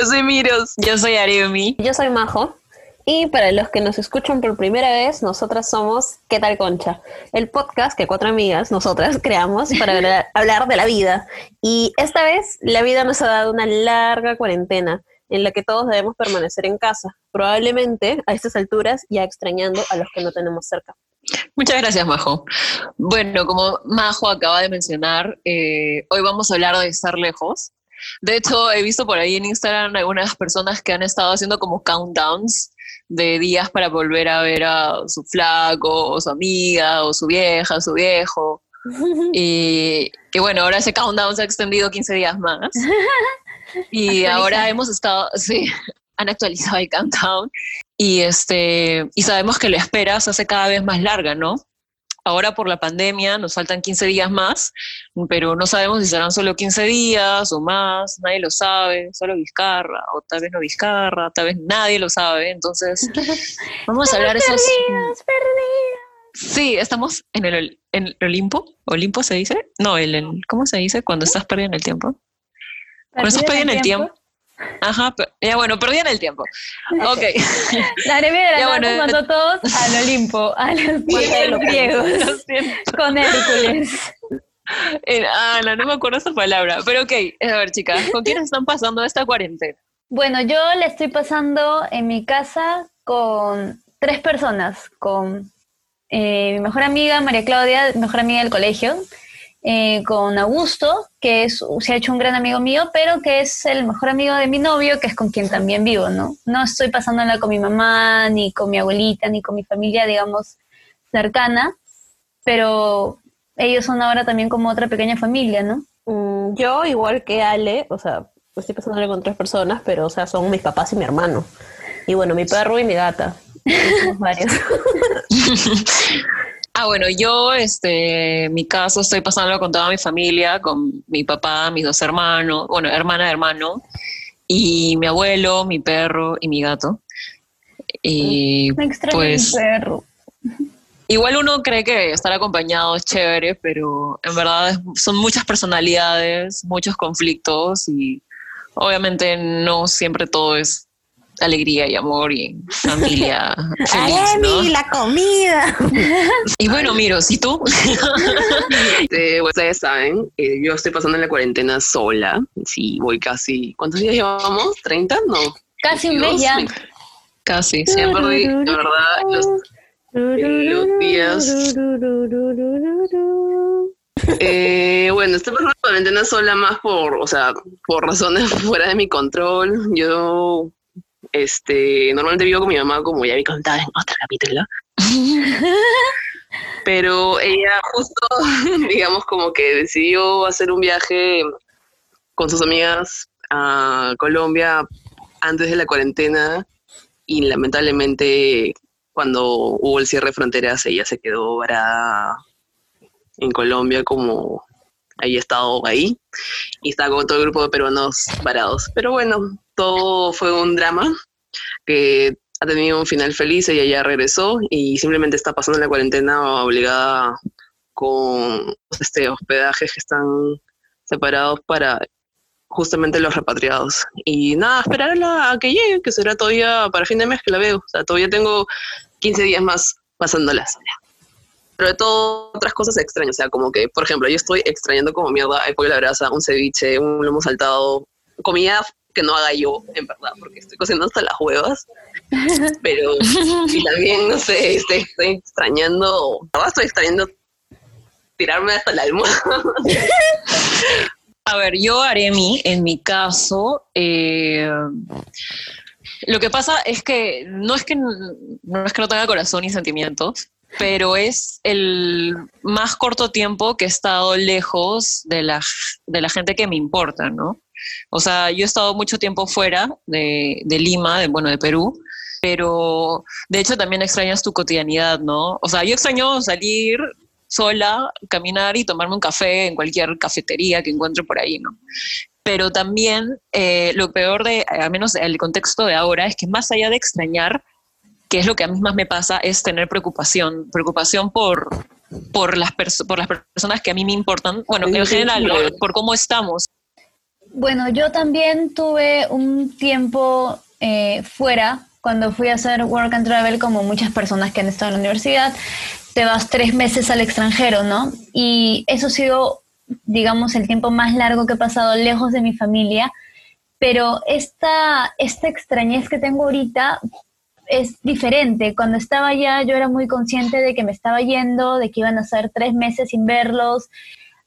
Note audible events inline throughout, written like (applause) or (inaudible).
Yo soy Miros. Yo soy Aremi. Yo soy Majo. Y para los que nos escuchan por primera vez, nosotras somos ¿Qué tal Concha? El podcast que cuatro amigas, nosotras, (laughs) creamos para hablar de la vida. Y esta vez la vida nos ha dado una larga cuarentena en la que todos debemos permanecer en casa, probablemente a estas alturas ya extrañando a los que no tenemos cerca. Muchas gracias, Majo. Bueno, como Majo acaba de mencionar, eh, hoy vamos a hablar de estar lejos. De hecho, he visto por ahí en Instagram algunas personas que han estado haciendo como countdowns de días para volver a ver a su flaco, o su amiga, o su vieja, su viejo. (laughs) Y, y bueno, ahora ese countdown se ha extendido 15 días más. (laughs) Y ahora hemos estado, (laughs) sí, han actualizado el countdown y, este, y sabemos que la espera se hace cada vez más larga, ¿no? Ahora por la pandemia nos faltan 15 días más, pero no sabemos si serán solo 15 días o más, nadie lo sabe, solo Vizcarra, o tal vez no Vizcarra, tal vez nadie lo sabe, entonces (laughs) vamos a hablar esos... Perdidos, perdidos. Sí, estamos en el, en el Olimpo, ¿Olimpo se dice? No, el, ¿cómo se dice cuando estás perdiendo el tiempo? Por eso perdí en el tiempo. Ajá, ya bueno, perdí en el tiempo. (laughs) Ok. (laughs) La Aremia de la bueno, mandó todos al Olimpo, a los (laughs) griegos, con Hércules. Ah, no, no me acuerdo esa palabra, pero ok, a ver chicas, ¿con quiénes están pasando esta cuarentena? Bueno, yo le estoy pasando en mi casa con tres personas, con eh, mi mejor amiga María Claudia, mejor amiga del colegio, eh, con Augusto, que es, se ha hecho un gran amigo mío, pero que es el mejor amigo de mi novio, que es con quien también vivo, ¿no? No estoy pasándola con mi mamá, ni con mi abuelita, ni con mi familia, digamos, cercana, pero ellos son ahora también como otra pequeña familia, ¿no? Mm, yo, igual que Ale, o sea, estoy pasándola con tres personas, pero, o sea, son mis papás y mi hermano. Y bueno, mi perro y mi gata. (laughs) Somos varios. (laughs) Ah, bueno, yo, este, en mi caso, estoy pasándolo con toda mi familia, con mi papá, mis dos hermanos, bueno, hermana, hermano, y mi abuelo, mi perro y mi gato. Y Me extraño pues, mi perro. igual uno cree que estar acompañado es chévere, pero en verdad son muchas personalidades, muchos conflictos y obviamente no siempre todo es alegría y amor y familia (laughs) feliz, ¿no? La comida. (laughs) Y bueno, Miro, ¿y tú? (laughs) Este, bueno, ustedes saben, eh, yo estoy pasando la cuarentena sola. Sí, voy casi. ¿Cuántos días llevamos? ¿30? No. Casi un mes 22, ya. me- Casi, sí. Ya perdí, de verdad, los, los días. Eh, bueno, estoy pasando la cuarentena sola más por, o sea, por razones fuera de mi control. Yo, este, normalmente vivo con mi mamá, como ya vi contado en otro capítulo. (laughs) Pero ella justo, (laughs) digamos, como que decidió hacer un viaje con sus amigas a Colombia antes de la cuarentena y lamentablemente cuando hubo el cierre de fronteras ella se quedó varada en Colombia como había estado ahí y estaba con todo el grupo de peruanos varados. Pero bueno, todo fue un drama que ha tenido un final feliz, ella ya regresó y simplemente está pasando la cuarentena obligada con este hospedajes que están separados para justamente los repatriados. Y nada, esperarla a que llegue, que será todavía para fin de mes que la veo. O sea, todavía tengo 15 días más pasándola sola. Pero de todo, otras cosas extrañas. O sea, como que, por ejemplo, yo estoy extrañando como mierda el pollo a la brasa, un ceviche, un lomo saltado, comida que no haga yo, en verdad, porque estoy cocinando hasta las huevas. (laughs) Pero y también, no sé, estoy, estoy extrañando, verdad estoy extrañando tirarme hasta la almohada. (laughs) A ver, yo haré mi, en mi caso, eh, lo que pasa es que no es que no es que no tenga corazón ni sentimientos, pero es el más corto tiempo que he estado lejos de la, de la gente que me importa, ¿no? O sea, yo he estado mucho tiempo fuera de, de Lima, de, bueno, de Perú, pero de hecho también extrañas tu cotidianidad, ¿no? O sea, yo extraño salir sola, caminar y tomarme un café en cualquier cafetería que encuentre por ahí, ¿no? Pero también eh, lo peor de, al menos el contexto de ahora, es que más allá de extrañar, que es lo que a mí más me pasa, es tener preocupación, preocupación por, por, las, perso- por las personas que a mí me importan, bueno, en general, por cómo estamos. Bueno, yo también tuve un tiempo eh, fuera cuando fui a hacer work and travel como muchas personas que han estado en la universidad. Te vas tres meses al extranjero, ¿no? Y eso ha sido, digamos, el tiempo más largo que he pasado lejos de mi familia. Pero esta, esta extrañez que tengo ahorita es diferente. Cuando estaba allá yo era muy consciente de que me estaba yendo, de que iban a ser tres meses sin verlos.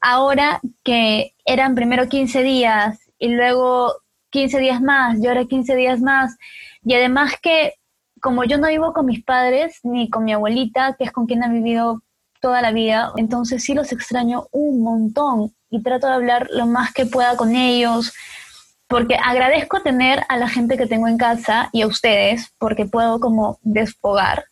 Ahora que eran primero 15 días y luego 15 días más y ahora 15 días más. Y además que como yo no vivo con mis padres ni con mi abuelita, que es con quien he vivido toda la vida, entonces sí los extraño un montón y trato de hablar lo más que pueda con ellos, porque agradezco tener a la gente que tengo en casa y a ustedes, porque puedo como desfogar,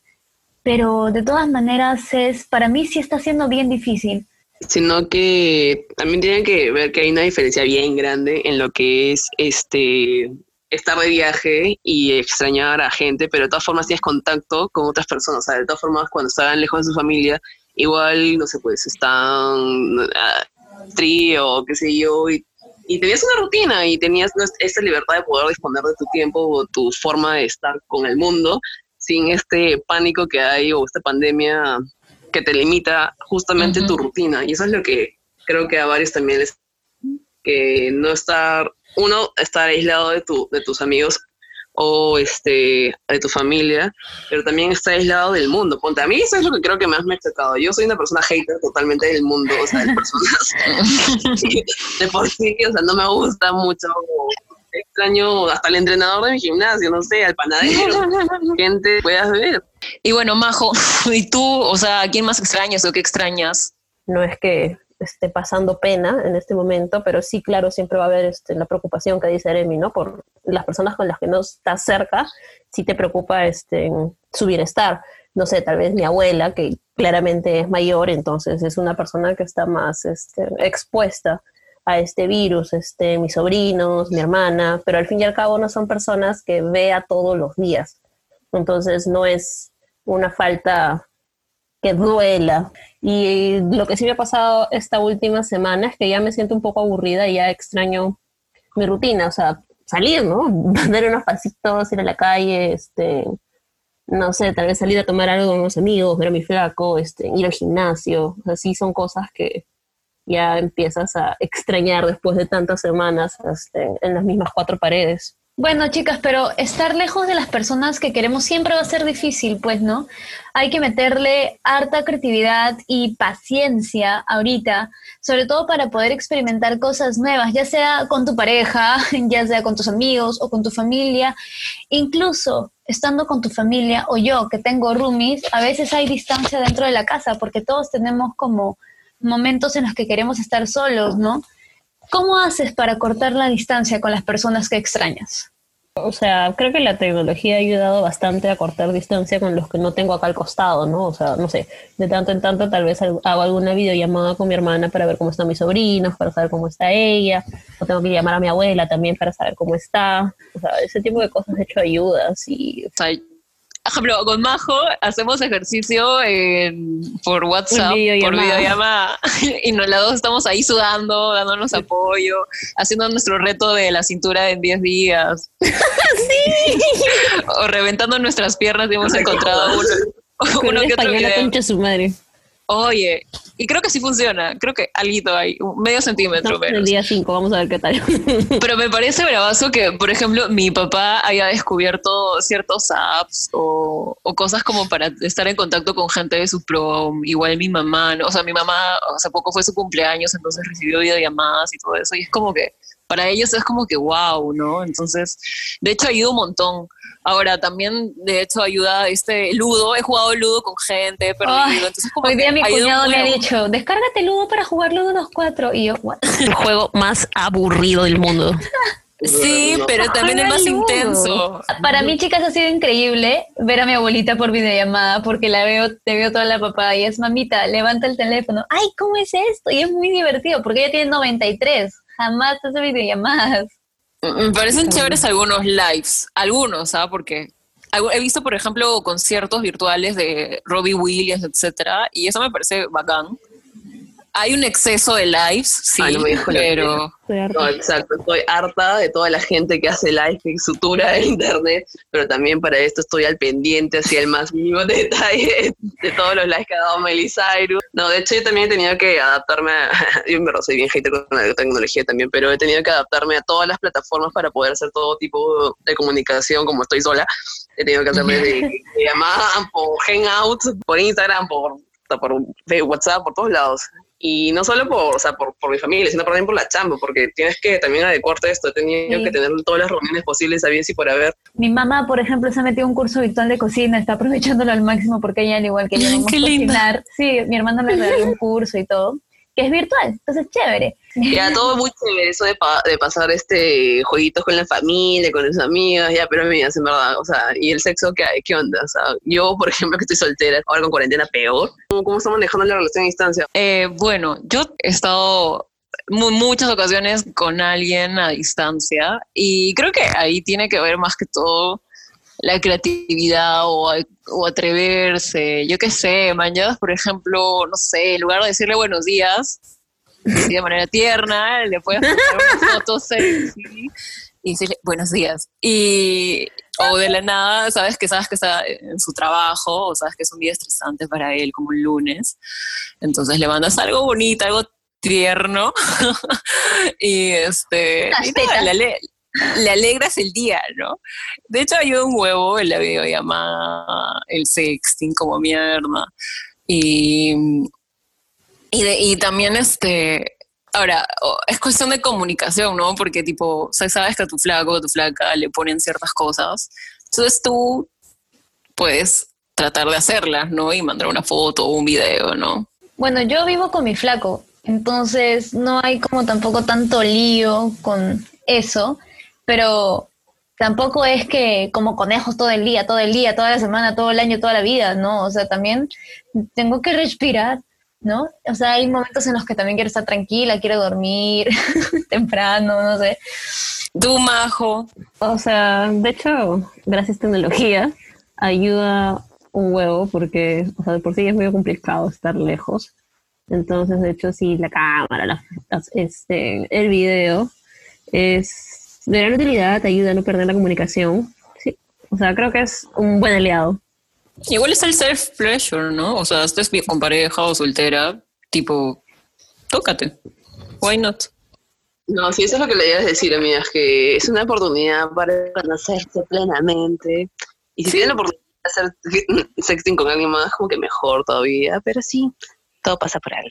pero de todas maneras es, para mí sí está siendo bien difícil. Sino que también tienen que ver que hay una diferencia bien grande en lo que es este estar de viaje y extrañar a gente, pero de todas formas tienes contacto con otras personas. O sea, de todas formas, cuando están lejos de su familia, igual, no sé, pues están uh, trío, qué sé yo, y y tenías una rutina y tenías esta libertad de poder disponer de tu tiempo o tu forma de estar con el mundo sin este pánico que hay o esta pandemia que te limita justamente tu rutina. Y eso es lo que creo que a varios también les que no estar, uno, estar aislado de, tu, de tus amigos o este, de tu familia, pero también está aislado del mundo. Ponte, a mí eso es lo que creo que más me ha chocado. Yo soy una persona hater totalmente del mundo, o sea, de personas. (laughs) de por sí, o sea, no me gusta mucho. Extraño hasta el entrenador de mi gimnasio, no sé, al panadero, (laughs) gente puedas ver. Y bueno, Majo, (laughs) ¿y tú, o sea, quién más extrañas o qué extrañas? No es que esté pasando pena en este momento, pero sí, claro, siempre va a haber este, la preocupación que dice Eremi, ¿no? Por las personas con las que no estás cerca, sí te preocupa este, su bienestar. No sé, tal vez mi abuela, que claramente es mayor, entonces es una persona que está más este, expuesta a este virus, este, mis sobrinos, mi hermana, pero al fin y al cabo no son personas que vea todos los días. Entonces no es una falta que duela. Y lo que sí me ha pasado esta última semana es que ya me siento un poco aburrida y ya extraño mi rutina, o sea, salir, ¿no? (laughs) Dar unos pasitos, ir a la calle, este, no sé, tal vez salir a tomar algo con unos amigos, ver a mi flaco, este, ir al gimnasio, o sea, sí son cosas que ya empiezas a extrañar después de tantas semanas este, en las mismas cuatro paredes. Bueno, chicas, pero estar lejos de las personas que queremos siempre va a ser difícil, pues, ¿no? Hay que meterle harta creatividad y paciencia ahorita, sobre todo para poder experimentar cosas nuevas, ya sea con tu pareja, (laughs) ya sea con tus amigos o con tu familia, incluso estando con tu familia o yo que tengo roomies, a veces hay distancia dentro de la casa porque todos tenemos como momentos en los que queremos estar solos, ¿no? ¿Cómo haces para cortar la distancia con las personas que extrañas? O sea, creo que la tecnología ha ayudado bastante a cortar distancia con los que no tengo acá al costado, ¿no? O sea, no sé, de tanto en tanto tal vez hago alguna videollamada con mi hermana para ver cómo están mis sobrinos, para saber cómo está ella, o tengo que llamar a mi abuela también para saber cómo está. O sea, ese tipo de cosas he hecho ayudas y ejemplo, con Majo hacemos ejercicio por WhatsApp, por videollamada, (laughs) y nos, las dos estamos ahí sudando, dándonos apoyo, haciendo nuestro reto de la cintura en 10 días. (laughs) ¡Sí! o reventando nuestras piernas y hemos encontrado uno, uno que otro video. su madre. Oye, y creo que sí funciona. Creo que algo hay, medio centímetro. El día 5, vamos a ver qué tal. (laughs) pero me parece bravazo que, por ejemplo, mi papá haya descubierto ciertos apps o, o, cosas como para estar en contacto con gente de su prom. Igual mi mamá, ¿no? o sea, mi mamá hace poco fue su cumpleaños, entonces recibió videollamadas y todo eso. Y es como que para ellos es como que wow, ¿no? Entonces, de hecho, ayuda un montón. Ahora, también, de hecho, ayuda este Ludo. He jugado Ludo con gente, pero hoy día mi cuñado me ha dicho, descárgate Ludo para jugar Ludo los cuatro. Y yo, (laughs) El juego más aburrido del mundo. Sí, pero también el más intenso. Para mí, chicas, ha sido increíble ver a mi abuelita por videollamada porque la veo, te veo toda la papá y es mamita, levanta el teléfono. Ay, ¿cómo es esto? Y es muy divertido porque ella tiene 93 jamás hace videollamadas. Me parecen chéveres algunos lives, algunos, ¿sabes? Porque he visto, por ejemplo, conciertos virtuales de Robbie Williams, etcétera, y eso me parece bacán. Hay un exceso de lives, sí, Ay, no me pero. No, exacto. Estoy harta de toda la gente que hace live y sutura en internet, pero también para esto estoy al pendiente, hacia el más mínimo (laughs) detalle de todos los lives que ha dado Cyrus. No, de hecho yo también he tenido que adaptarme, a, (laughs) yo en verdad soy bien hater con la tecnología también, pero he tenido que adaptarme a todas las plataformas para poder hacer todo tipo de comunicación como estoy sola. He tenido que hacerme (laughs) de, de llamada por Hangout, por Instagram, por, por WhatsApp, por todos lados. Y no solo por, o sea, por, por mi familia, sino también por la chamba, porque tienes que también adecuarte a esto. He tenido Sí. que tener todas las reuniones posibles, sabías y por haber. Mi mamá, por ejemplo, se ha metido a un curso virtual de cocina, está aprovechándolo al máximo porque ella, al igual que yo, linda. cocinar. Sí, mi hermano le regaló un curso y todo, que es virtual, entonces chévere. Ya todo muy chévere, eso de, pa- de pasar este jueguitos con la familia, con los amigos, ya, pero amigas, en verdad, o sea, y el sexo, ¿qué, hay? ¿Qué onda? O sea, yo, por ejemplo, que estoy soltera, ahora con cuarentena, peor. ¿Cómo, cómo estamos manejando la relación a distancia? Eh, bueno, yo he estado mu- muchas ocasiones con alguien a distancia y creo que ahí tiene que ver más que todo la creatividad o, o atreverse, yo qué sé, mañanas, por ejemplo, no sé, en lugar de decirle buenos días, así de manera tierna, le puedes poner una (laughs) foto sexy y decirle buenos días. Y, o de la nada, sabes que sabes que está en su trabajo, o sabes que es un día estresante para él, como un lunes. Entonces le mandas algo bonito, algo tierno, (laughs) y este y tetas. le, le alegras el día, ¿no? De hecho, ayuda un huevo en la videollamada, el sexting como mierda. Y, y, de- y también este. Ahora, es cuestión de comunicación, ¿no? Porque, tipo, sabes que a tu flaco o tu flaca le ponen ciertas cosas. Entonces tú puedes tratar de hacerlas, ¿no? Y mandar una foto o un video, ¿no? Bueno, yo vivo con mi flaco, entonces no hay como tampoco tanto lío con eso, pero tampoco es que como conejos todo el día, todo el día, toda la semana, todo el año, toda la vida, ¿no? O sea, también tengo que respirar, ¿no? O sea, hay momentos en los que también quiero estar tranquila, quiero dormir (laughs) temprano, no sé. Tú, Majo, O sea, de hecho, gracias a tecnología, ayuda un huevo porque, o sea, de por sí es muy complicado estar lejos. Entonces, de hecho, sí, la cámara, la- este, el video es de gran utilidad, te ayuda a no perder la comunicación. Sí, o sea, creo que es un buen aliado. igual está el self-pleasure, ¿no? O sea, estés bien con pareja o soltera, tipo, tócate. Why not? No, sí, eso es lo que le ibas a decir, amigas, que es una oportunidad para conocerse plenamente. Y si tienen la oportunidad de hacer (laughs) sexting con alguien más, como que mejor todavía, pero sí, todo pasa por algo.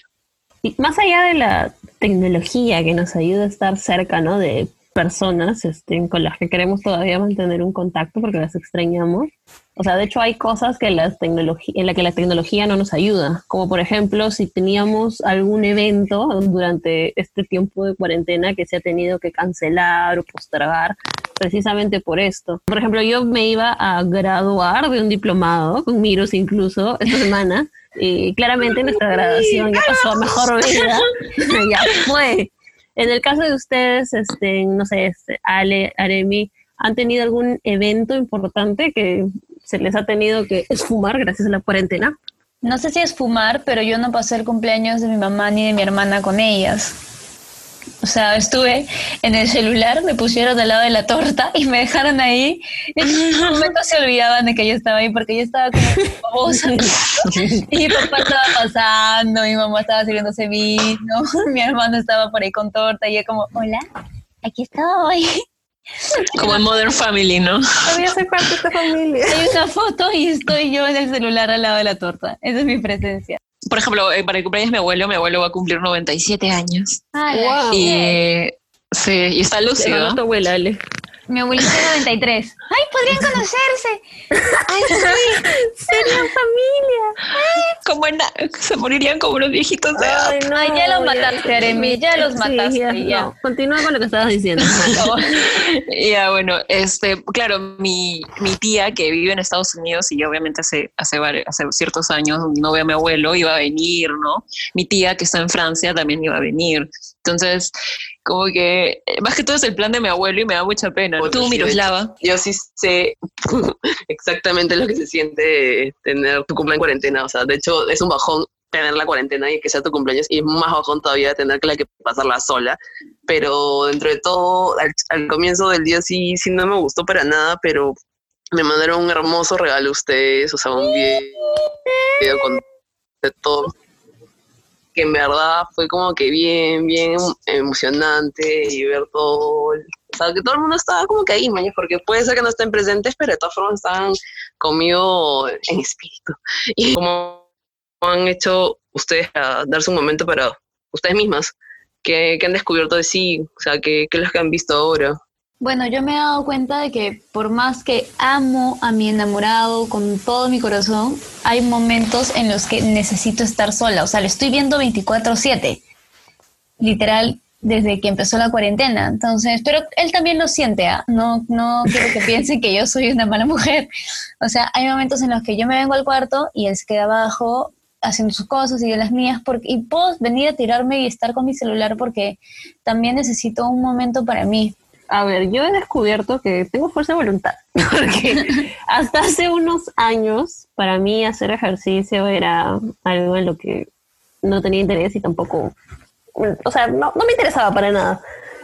Y más allá de la tecnología que nos ayuda a estar cerca, ¿no? De personas este, con las que queremos todavía mantener un contacto porque las extrañamos. O sea, de hecho hay cosas que las en la que la tecnología no nos ayuda, como por ejemplo si teníamos algún evento durante este tiempo de cuarentena que se ha tenido que cancelar o postergar precisamente por esto. Por ejemplo, yo me iba a graduar de un diplomado, con Miros incluso, esta semana, y claramente nuestra graduación ya pasó a mejor vida, (laughs) ya fue. En el caso de ustedes, este, no sé, este, Ale, Aremi, ¿han tenido algún evento importante que se les ha tenido que esfumar gracias a la cuarentena? No sé si es fumar, pero yo no pasé el cumpleaños de mi mamá ni de mi hermana con ellas. O sea, estuve en el celular, me pusieron al lado de la torta y me dejaron ahí. En un (laughs) momento se olvidaban de que yo estaba ahí porque yo estaba como babosa. (laughs) Y mi papá estaba pasando, mi mamá estaba sirviéndose vino, (laughs) mi hermano estaba por ahí con torta y yo como, hola, aquí estoy. Como en Modern Family, ¿no? Todavía soy parte de esta familia. Hay una foto y estoy yo en el celular al lado de la torta. Esa es mi presencia. Por ejemplo, eh, para el cumpleaños de mi abuelo, mi abuelo va a cumplir 97 años. Wow. Y eh, sí, y está lúcido. Llegando tu abuela, Ale. Mi abuelita de 93. ¡Ay, podrían (laughs) conocerse! (laughs) Serían familia. Como en- se morirían como unos viejitos de Ay, no, Ay, ya los mataste, Aremi, ya los Sí, mataste, ya, ya. no. Continúa con lo que estabas diciendo. (laughs) Ya, bueno, este, claro, mi, mi tía que vive en Estados Unidos y yo obviamente hace, hace, hace ciertos años no veo a mi abuelo, iba a venir, ¿no? Mi tía que está en Francia también iba a venir. Entonces, como que, eh, más que todo es el plan de mi abuelo y me da mucha pena. Bueno, Tú, Miroslava. Yo sí sé (laughs) exactamente lo que se siente tener tu cumpleaños en cuarentena. O sea, de hecho, es un bajón tener la cuarentena y que sea tu cumpleaños y es más bajón todavía tener que, la que pasarla sola. Pero dentro de todo, al, comienzo del día sí, sí no me gustó para nada, pero me mandaron un hermoso regalo ustedes, o sea, un video con de todo que en verdad fue como que bien, bien emocionante y ver todo, o sea, que todo el mundo estaba como que ahí, mañana, porque puede ser que no estén presentes, pero de todas formas estaban conmigo en espíritu. (laughs) Y como han hecho ustedes a darse un momento para ustedes mismas, que, han descubierto de sí, o sea, que, que los que han visto ahora. Bueno, yo me he dado cuenta de que por más que amo a mi enamorado con todo mi corazón, hay momentos en los que necesito estar sola. O sea, le estoy viendo 24/7, literal, desde que empezó la cuarentena. Entonces, pero él también lo siente, ¿ah? no, no quiero que piense que yo soy una mala mujer. O sea, hay momentos en los que yo me vengo al cuarto y él se queda abajo haciendo sus cosas y de las mías, porque, y puedo venir a tirarme y estar con mi celular porque también necesito un momento para mí a ver, yo he descubierto que tengo fuerza de voluntad, (laughs) porque hasta hace unos años para mí hacer ejercicio era algo en lo que no tenía interés y tampoco, o sea, no, me interesaba para nada.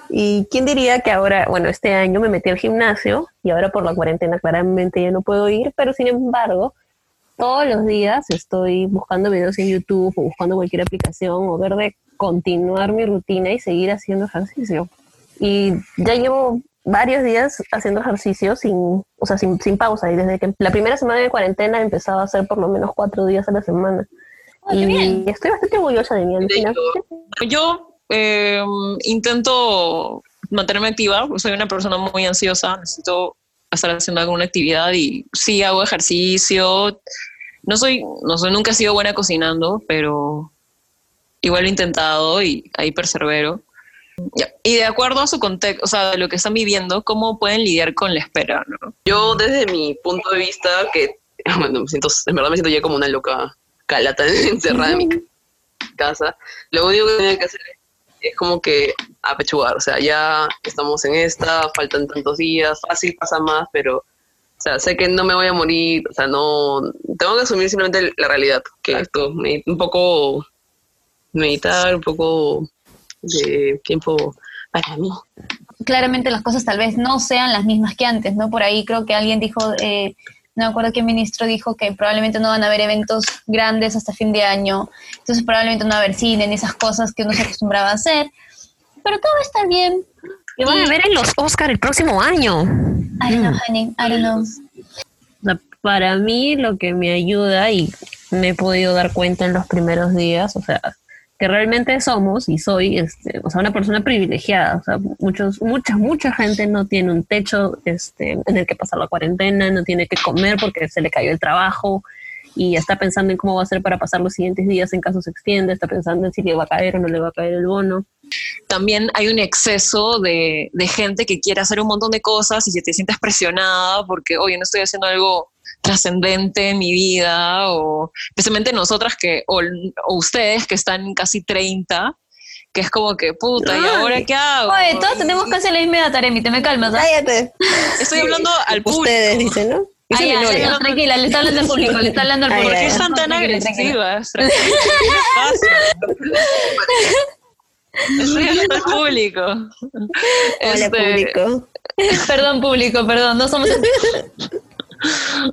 Y quién diría que ahora, bueno, este año me metí al gimnasio y ahora por la cuarentena claramente ya no puedo ir, pero sin embargo, todos los días estoy buscando videos en YouTube o buscando cualquier aplicación o ver de continuar mi rutina y seguir haciendo ejercicio. Y ya llevo varios días haciendo ejercicio sin, o sea, sin, sin pausa. Y desde que la primera semana de cuarentena empezaba a hacer por lo menos cuatro días a la semana. Oh, y estoy bastante orgullosa de mí. Yo eh, intento mantenerme activa, soy una persona muy ansiosa, necesito estar haciendo alguna actividad y sí hago ejercicio. No soy, no soy, nunca he sido buena cocinando, pero igual lo he intentado y ahí persevero. Y de acuerdo a su contexto, o sea, de lo que están viviendo, ¿cómo pueden lidiar con la espera? ¿no? Yo desde mi punto de vista, que (laughs) bueno, me siento, en verdad me siento ya como una loca calata (laughs) encerrada en mi casa, lo único que tengo que hacer es como que apechugar, o sea, ya estamos en esta, faltan tantos días, fácil pasa más, pero, o sea, sé que no me voy a morir, o sea, no, tengo que asumir simplemente la realidad, que esto, un poco meditar, un poco de tiempo para mí. Claramente las cosas tal vez no sean las mismas que antes, ¿no? Por ahí creo que alguien dijo, eh, no me acuerdo qué ministro dijo que probablemente no van a haber eventos grandes hasta fin de año, entonces probablemente no va a haber cine ni esas cosas que uno se acostumbraba a hacer, pero todo va a estar bien. Y van a ver en los Oscar el próximo año. I don't know, mm. honey, I don't know. Para mí lo que me ayuda y me he podido dar cuenta en los primeros días, o sea, que realmente somos y soy este, o sea, una persona privilegiada. O sea, muchos, mucha, mucha gente no tiene un techo este, en el que pasar la cuarentena, no tiene que comer porque se le cayó el trabajo y está pensando en cómo va a ser para pasar los siguientes días en caso se extienda, está pensando en si le va a caer o no le va a caer el bono. También hay un exceso de, de gente que quiere hacer un montón de cosas y si te sientes presionada porque, oye, no estoy haciendo algo trascendente en mi vida, o especialmente nosotras que, o, ustedes que están casi 30, que es como que, puta, ¿y ahora qué hago? Oye, todos tenemos casi la misma edad, Taremi, te me calmas. ¿ah? Cállate. Estoy hablando al público. Ustedes dicen, ¿no? Ay, ay, no, tranquila, le está hablando al público, le está hablando al público. ¿Por qué están tan agresivas? ¿Qué Estoy hablando al público. Hola, este... público. Perdón, público, perdón, no somos... (laughs)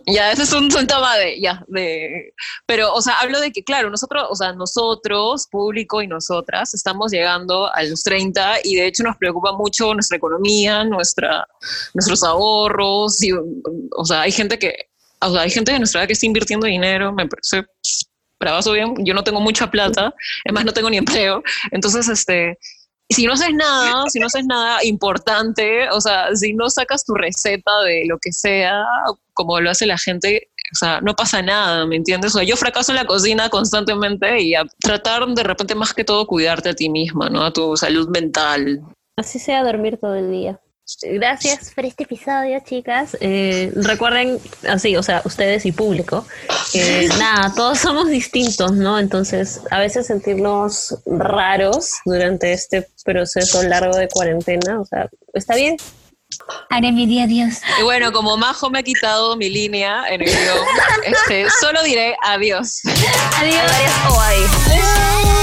ya, ese es un síntoma de, ya, de, pero, o sea, hablo de que, claro, nosotros, o sea, nosotros, público y nosotras, estamos llegando a los 30 y de hecho nos preocupa mucho nuestra economía, nuestra, nuestros ahorros, y, o sea, hay gente que, o sea, hay gente de nuestra edad que está invirtiendo dinero, me parece bravazo bien, yo no tengo mucha plata, es más, no tengo ni empleo, entonces, este, si no haces nada, si no haces nada importante, o sea, si no sacas tu receta de lo que sea, como lo hace la gente, o sea, no pasa nada, ¿me entiendes? O sea, yo fracaso en la cocina constantemente y a tratar de repente más que todo cuidarte a ti misma, ¿no? A tu salud mental. Así sea dormir todo el día. Gracias por este episodio, chicas. Eh, recuerden, así, o sea, ustedes y público, que nada, todos somos distintos, ¿no? Entonces, a veces sentirnos raros durante este proceso largo de cuarentena, o sea, está bien. Haré mi día Dios. Y bueno, como Majo me ha quitado mi línea en el guion, este, solo diré adiós. Adiós. O ahí.